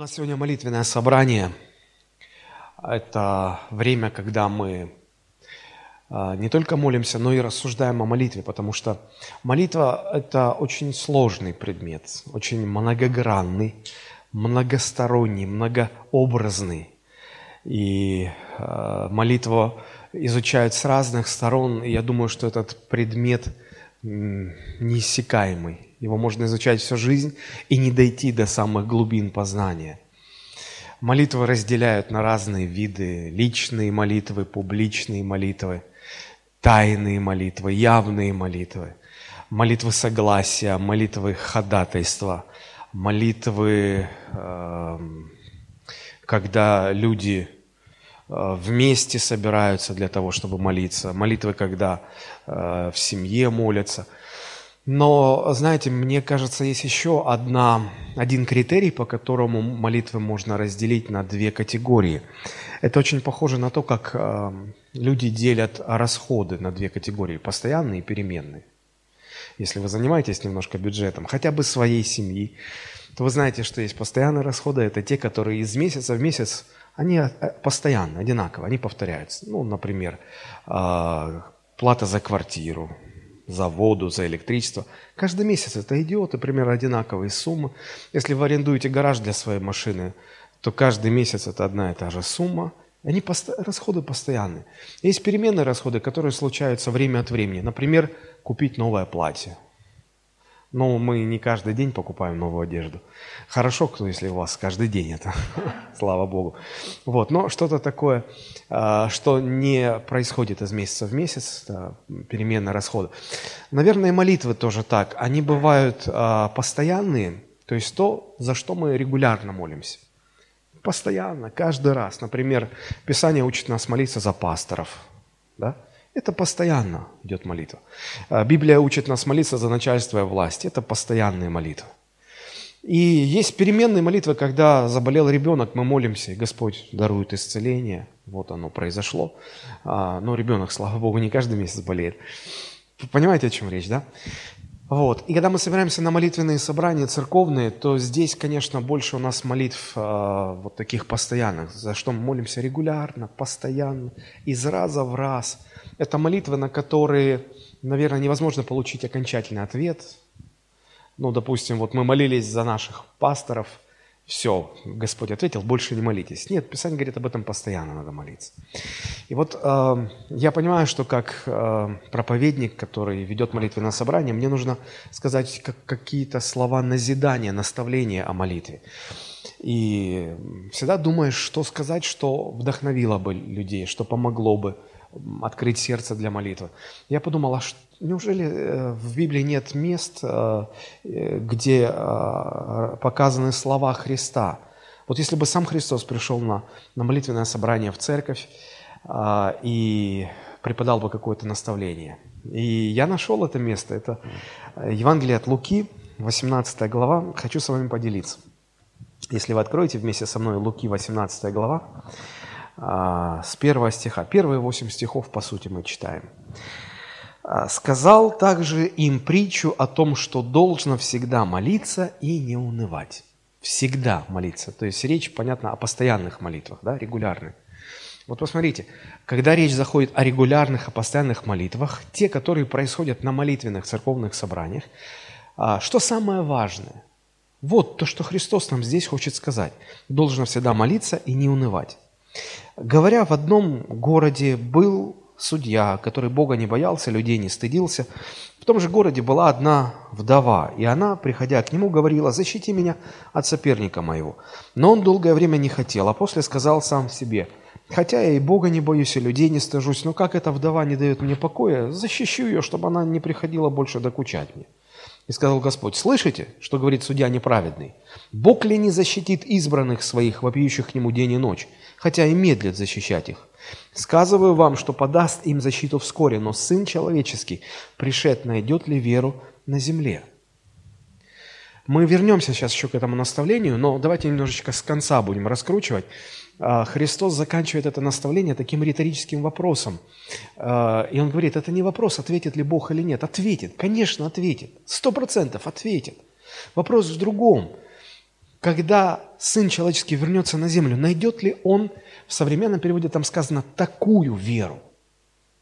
У нас сегодня молитвенное собрание. Это время, когда мы а, не только молимся, но и рассуждаем о молитве, потому что молитва – это очень сложный предмет, очень многогранный, многосторонний, многообразный. И э, молитву изучают с разных сторон, и я думаю, что этот предмет неиссякаемый. Его можно изучать всю жизнь и не дойти до самых глубин познания. Молитвы разделяют на разные виды. Личные молитвы, публичные молитвы, тайные молитвы, явные молитвы, молитвы согласия, молитвы ходатайства, молитвы, эм, когда люди вместе собираются для того, чтобы молиться, молитвы, когда э, в семье молятся – но, знаете, мне кажется, есть еще одна, один критерий, по которому молитвы можно разделить на две категории. Это очень похоже на то, как э, люди делят расходы на две категории – постоянные и переменные. Если вы занимаетесь немножко бюджетом, хотя бы своей семьи, то вы знаете, что есть постоянные расходы – это те, которые из месяца в месяц, они э, постоянно, одинаково, они повторяются. Ну, например, э, плата за квартиру, за воду, за электричество. Каждый месяц это идет, и примерно одинаковые суммы. Если вы арендуете гараж для своей машины, то каждый месяц это одна и та же сумма. Они пост... расходы постоянные. Есть переменные расходы, которые случаются время от времени. Например, купить новое платье. Но мы не каждый день покупаем новую одежду. Хорошо, кто, если у вас каждый день это, слава Богу. Вот, но что-то такое, а, что не происходит из месяца в месяц, перемена расхода. Наверное, молитвы тоже так. Они бывают а, постоянные, то есть то, за что мы регулярно молимся. Постоянно, каждый раз. Например, Писание учит нас молиться за пасторов. Да? Это постоянно идет молитва. А, Библия учит нас молиться за начальство и власть. Это постоянные молитвы. И есть переменные молитвы, когда заболел ребенок, мы молимся, Господь дарует исцеление. Вот оно произошло. А, но ребенок, слава Богу, не каждый месяц болеет. Понимаете, о чем речь, да? Вот. И когда мы собираемся на молитвенные собрания церковные, то здесь, конечно, больше у нас молитв э, вот таких постоянных, за что мы молимся регулярно, постоянно, из раза в раз – это молитвы, на которые, наверное, невозможно получить окончательный ответ. Ну, допустим, вот мы молились за наших пасторов, все, Господь ответил, больше не молитесь. Нет, Писание говорит об этом постоянно надо молиться. И вот э, я понимаю, что как э, проповедник, который ведет молитвенное собрание, мне нужно сказать как, какие-то слова назидания, наставления о молитве. И всегда думаешь, что сказать, что вдохновило бы людей, что помогло бы открыть сердце для молитвы. Я подумал, а неужели э, в Библии нет мест, э, где э, показаны слова Христа? Вот если бы сам Христос пришел на, на молитвенное собрание в церковь и преподал бы какое-то наставление. И я нашел это место. Это Евангелие от Луки, 18 глава. Хочу с вами поделиться. Если вы откроете вместе со мной Луки, 18 глава, с первого стиха. Первые восемь стихов, по сути, мы читаем. А, «Сказал также им притчу о том, что должно всегда молиться и не унывать». Всегда молиться. То есть речь, понятно, о постоянных молитвах, да, регулярных. Вот посмотрите, когда речь заходит о регулярных, о постоянных молитвах, те, которые происходят на молитвенных церковных собраниях, а, что самое важное? Вот то, что Христос нам здесь хочет сказать. Должно всегда молиться и не унывать. Говоря, в одном городе был судья, который Бога не боялся, людей не стыдился. В том же городе была одна вдова, и она, приходя к нему, говорила, «Защити меня от соперника моего». Но он долгое время не хотел, а после сказал сам себе, «Хотя я и Бога не боюсь, и людей не стыжусь, но как эта вдова не дает мне покоя, защищу ее, чтобы она не приходила больше докучать мне». И сказал Господь, слышите, что говорит судья неправедный? Бог ли не защитит избранных своих, вопиющих к нему день и ночь? хотя и медлит защищать их. Сказываю вам, что подаст им защиту вскоре, но Сын Человеческий, пришед, найдет ли веру на земле?» Мы вернемся сейчас еще к этому наставлению, но давайте немножечко с конца будем раскручивать. А, Христос заканчивает это наставление таким риторическим вопросом. А, и Он говорит, это не вопрос, ответит ли Бог или нет. Ответит, конечно, ответит. Сто процентов ответит. Вопрос в другом. когда Сын Человеческий вернется на землю, найдет ли Он, в современном переводе там сказано, такую веру?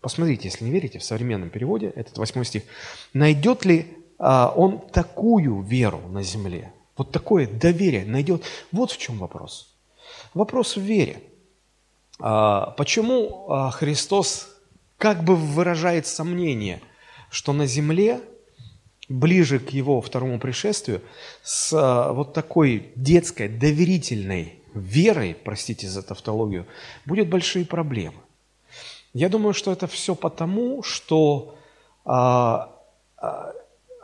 Посмотрите, если не верите, в современном переводе, этот восьмой стих, найдет ли а, Он такую веру на земле? Вот такое доверие найдет. Вот в чем вопрос. Вопрос в вере. А, почему а, Христос как бы выражает сомнение, что на земле ближе к его второму пришествию с а, вот такой детской, доверительной верой, простите за тавтологию, будет большие проблемы. Я думаю, что это все потому, что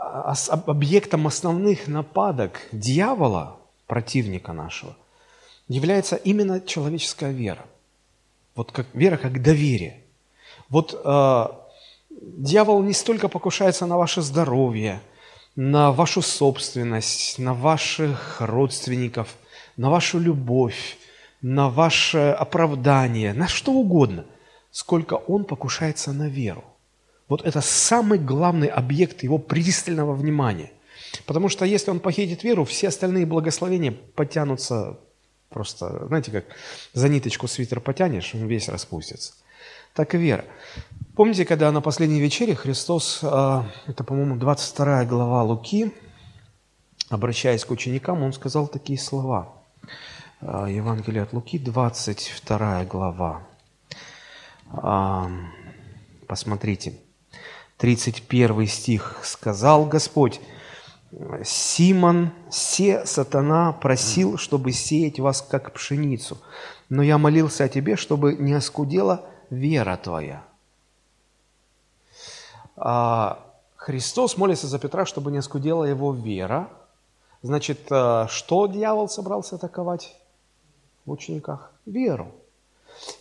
объектом основных нападок дьявола, противника нашего, является именно человеческая вера. Вот как вера как доверие. Вот э, дьявол не столько покушается на ваше здоровье, на вашу собственность, на ваших родственников, на вашу любовь, на ваше оправдание, на что угодно, сколько он покушается на веру. Вот это самый главный объект его пристального внимания. Потому что если он похитит веру, все остальные благословения потянутся просто, знаете, как за ниточку свитер потянешь, он весь распустится. Так и вера. Помните, когда на последней вечере Христос, а, это, по-моему, 22 глава Луки, обращаясь к ученикам, он сказал такие слова. А, Евангелие от Луки, 22 глава. А, посмотрите. 31 стих. «Сказал Господь, Симон, се сатана просил, чтобы сеять вас, как пшеницу, но я молился о тебе, чтобы не оскудела вера твоя». А Христос молится за Петра, чтобы не оскудела его вера. Значит, а, что дьявол собрался атаковать в учениках? Веру.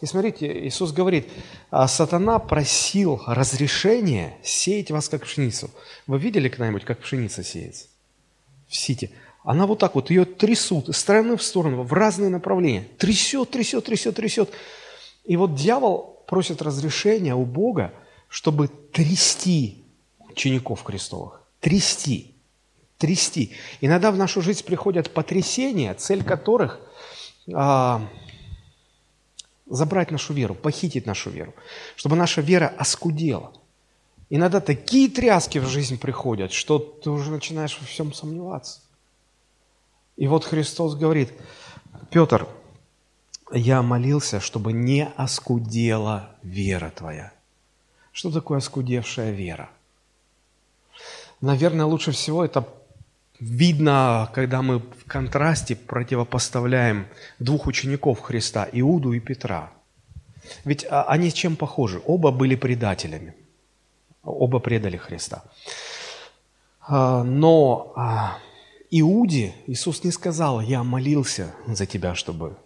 И смотрите, Иисус говорит, «А сатана просил разрешения сеять вас как пшеницу. Вы видели когда-нибудь, как пшеница сеется? В сите. Она вот так вот, ее трясут из стороны в сторону, в разные направления. Трясет, трясет, трясет, трясет. И вот дьявол просит разрешения у Бога, чтобы трясти учеников крестовых. Трясти. Трясти. Иногда в нашу жизнь приходят потрясения, цель которых а, забрать нашу веру, похитить нашу веру, чтобы наша вера оскудела. Иногда такие тряски в жизнь приходят, что ты уже начинаешь во всем сомневаться. И вот Христос говорит, Петр, я молился, чтобы не оскудела вера твоя. Что такое оскудевшая вера? Наверное, лучше всего это видно, когда мы в контрасте противопоставляем двух учеников Христа, Иуду и Петра. Ведь а, они чем похожи? Оба были предателями. Оба предали Христа. А, но а, Иуде Иисус не сказал, я молился за тебя, чтобы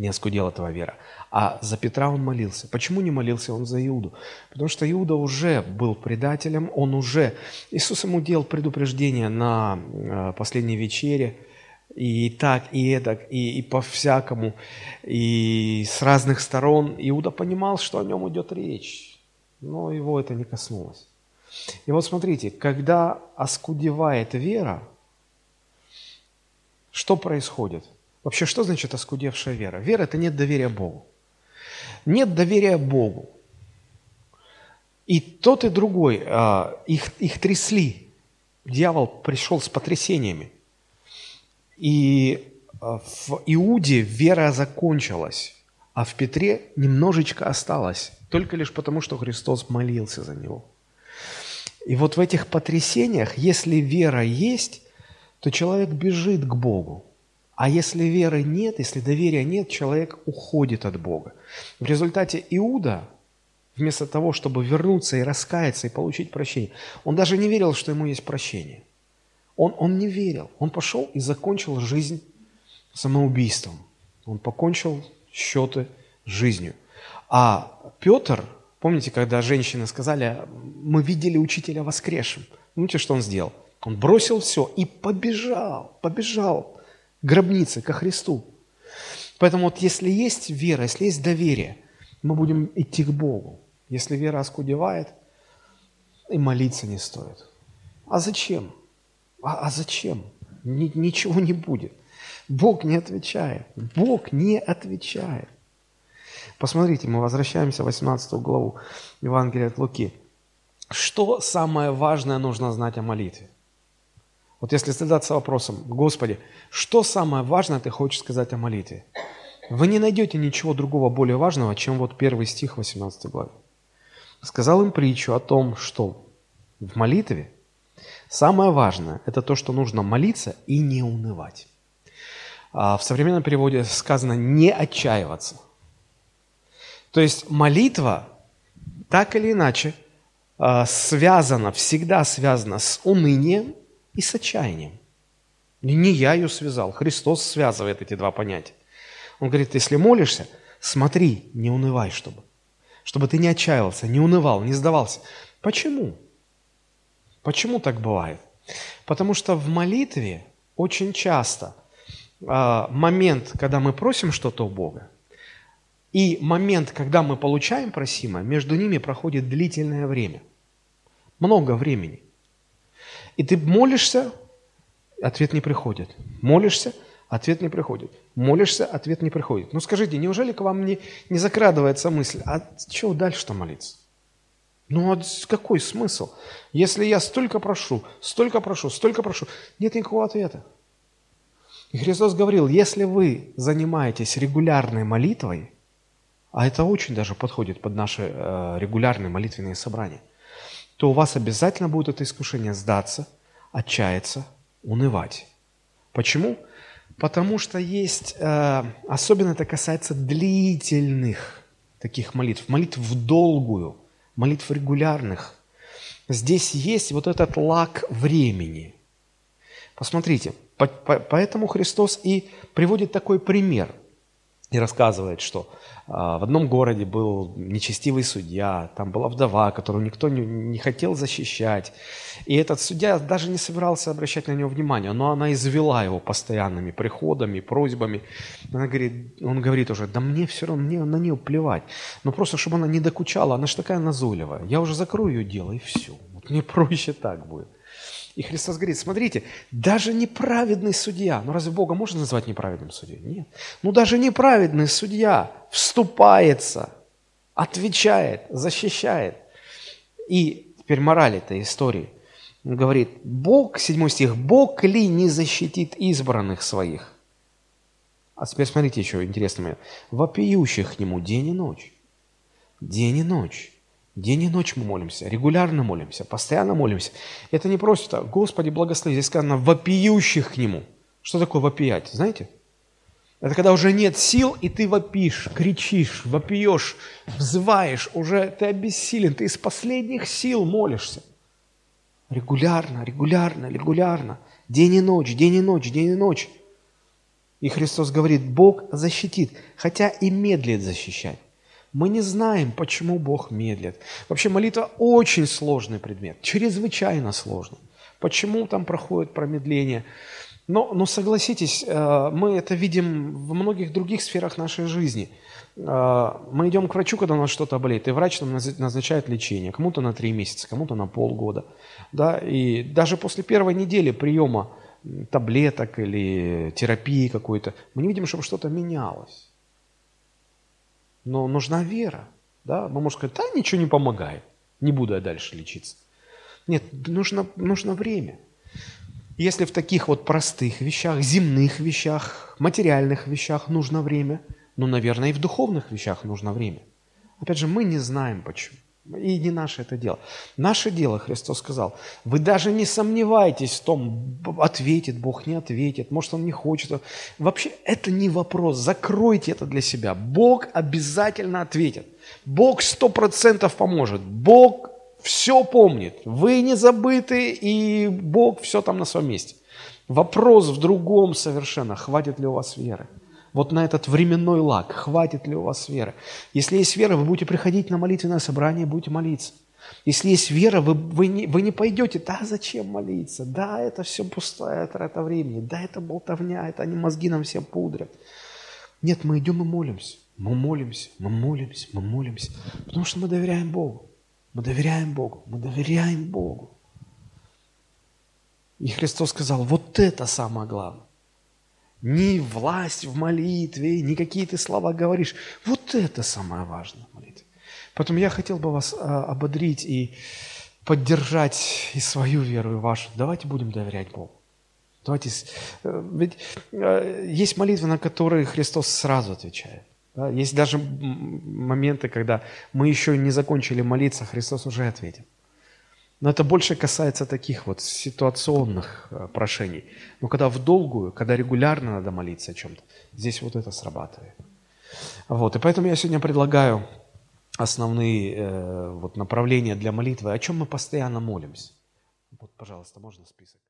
не оскудела твоя вера. А за Петра он молился. Почему не молился он за Иуду? Потому что Иуда уже был предателем, он уже... Иисус ему делал предупреждение на э, последней вечере, и так, и эдак, и, и по-всякому, и с разных сторон. Иуда понимал, что о нем идет речь, но его это не коснулось. И вот смотрите, когда оскудевает вера, что происходит? Вообще, что значит оскудевшая вера? Вера – это нет доверия Богу нет доверия Богу. И тот, и другой, а, их, их трясли. Дьявол пришел с потрясениями. И а, в Иуде вера закончилась, а в Петре немножечко осталось, только лишь потому, что Христос молился за него. И вот в этих потрясениях, если вера есть, то человек бежит к Богу. А если веры нет, если доверия нет, человек уходит от Бога. В результате Иуда, вместо того, чтобы вернуться и раскаяться и получить прощение, он даже не верил, что ему есть прощение. Он, он не верил. Он пошел и закончил жизнь самоубийством. Он покончил счеты с жизнью. А Петр, помните, когда женщины сказали, мы видели учителя воскресшим. Помните, что он сделал? Он бросил все и побежал, побежал гробнице, ко Христу. Поэтому вот если есть вера, если есть доверие, мы будем идти к Богу. Если вера оскудевает, и молиться не стоит. А зачем? А, а зачем? Ни, ничего не будет. Бог не отвечает. Бог не отвечает. Посмотрите, мы возвращаемся в 18 главу Евангелия от Луки. Что самое важное нужно знать о молитве? Вот если задаться вопросом, Господи, что самое важное ты хочешь сказать о молитве? Вы не найдете ничего другого более важного, чем вот первый стих 18 главы. Сказал им притчу о том, что в молитве самое важное – это то, что нужно молиться и не унывать. А в современном переводе сказано «не отчаиваться». То есть молитва так или иначе а, связана, всегда связана с унынием и с отчаянием. Не я ее связал, Христос связывает эти два понятия. Он говорит, если молишься, смотри, не унывай, чтобы. Чтобы ты не отчаивался, не унывал, не сдавался. Почему? Почему так бывает? Потому что в молитве очень часто э, момент, когда мы просим что-то у Бога, и момент, когда мы получаем просимое, между ними проходит длительное время. Много времени. И ты молишься, ответ не приходит. Молишься, ответ не приходит. Молишься, ответ не приходит. Ну скажите, неужели к вам не, не закрадывается мысль, а чего дальше-то молиться? Ну а какой смысл? Если я столько прошу, столько прошу, столько прошу, нет никакого ответа. И Христос говорил, если вы занимаетесь регулярной молитвой, а это очень даже подходит под наши э, регулярные молитвенные собрания, то у вас обязательно будет это искушение сдаться, отчаяться, унывать. Почему? Потому что есть, э, особенно это касается длительных таких молитв, молитв в долгую, молитв регулярных. Здесь есть вот этот лак времени. Посмотрите, по, по, поэтому Христос и приводит такой пример и рассказывает, что а, в одном городе был нечестивый судья, там была вдова, которую никто не, не хотел защищать. И этот судья даже не собирался обращать на него внимание, но она извела его постоянными приходами, просьбами. Она говорит, он говорит уже, да мне все равно, мне на нее плевать. Но просто, чтобы она не докучала, она же такая назойливая. Я уже закрою ее дело, и все. Вот мне проще так будет. И Христос говорит, смотрите, даже неправедный судья, ну разве Бога можно назвать неправедным судьей? Нет. Ну даже неправедный судья вступается, отвечает, защищает. И теперь мораль этой истории. Он говорит, Бог, седьмой стих, Бог ли не защитит избранных своих? А теперь смотрите еще интересный момент. Вопиющих к Нему день и ночь. День и ночь. День и ночь мы молимся, регулярно молимся, постоянно молимся. Это не просто «Господи, благослови». Здесь сказано «вопиющих к Нему». Что такое вопиять, знаете? Это когда уже нет сил, и ты вопишь, кричишь, вопиешь, взываешь, уже ты обессилен, ты из последних сил молишься. Регулярно, регулярно, регулярно. День и ночь, день и ночь, день и ночь. И Христос говорит, Бог защитит, хотя и медлит защищать. Мы не знаем, почему Бог медлит. Вообще молитва очень сложный предмет, чрезвычайно сложный. Почему там проходит промедление? Но, но согласитесь, э, мы это видим в многих других сферах нашей жизни. Э, мы идем к врачу, когда у нас что-то болеет, и врач нам назначает лечение, кому-то на три месяца, кому-то на полгода. Да? И даже после первой недели приема таблеток или терапии какой-то, мы не видим, чтобы что-то менялось. Но нужна вера. Да? Мы можем сказать, да, ничего не помогает, не буду я дальше лечиться. Нет, нужно, нужно время. Если в таких вот простых вещах, земных вещах, материальных вещах нужно время, ну, наверное, и в духовных вещах нужно время. Опять же, мы не знаем почему. И не наше это дело. Наше дело, Христос сказал, вы даже не сомневайтесь в том, ответит Бог, не ответит, может, Он не хочет. Вообще, это не вопрос, закройте это для себя. Бог обязательно ответит. Бог сто процентов поможет. Бог все помнит. Вы не забыты, и Бог все там на своем месте. Вопрос в другом совершенно, хватит ли у вас веры вот на этот временной лак, хватит ли у вас веры. Если есть вера, вы будете приходить на молитвенное собрание, будете молиться. Если есть вера, вы, вы, не, вы не пойдете, да, зачем молиться? Да, это все пустая трата времени, да, это болтовня, это они мозги нам все пудрят. Нет, мы идем и молимся. Мы молимся, мы молимся, мы молимся, потому что мы доверяем Богу. Мы доверяем Богу, мы доверяем Богу. И Христос сказал, вот это самое главное. Ни власть в молитве, ни какие ты слова говоришь. Вот это самое важное в молитве. Поэтому я хотел бы вас а, ободрить и поддержать и свою веру, и вашу. Давайте будем доверять Богу. Давайте, э, ведь э, есть молитвы, на которые Христос сразу отвечает. Есть даже моменты, когда мы еще не закончили молиться, Христос уже ответил. Но это больше касается таких вот ситуационных э, прошений. Но когда в долгую, когда регулярно надо молиться о чем-то, здесь вот это срабатывает. Вот, и поэтому я сегодня предлагаю основные э, вот, направления для молитвы, о чем мы постоянно молимся. Вот, пожалуйста, можно список.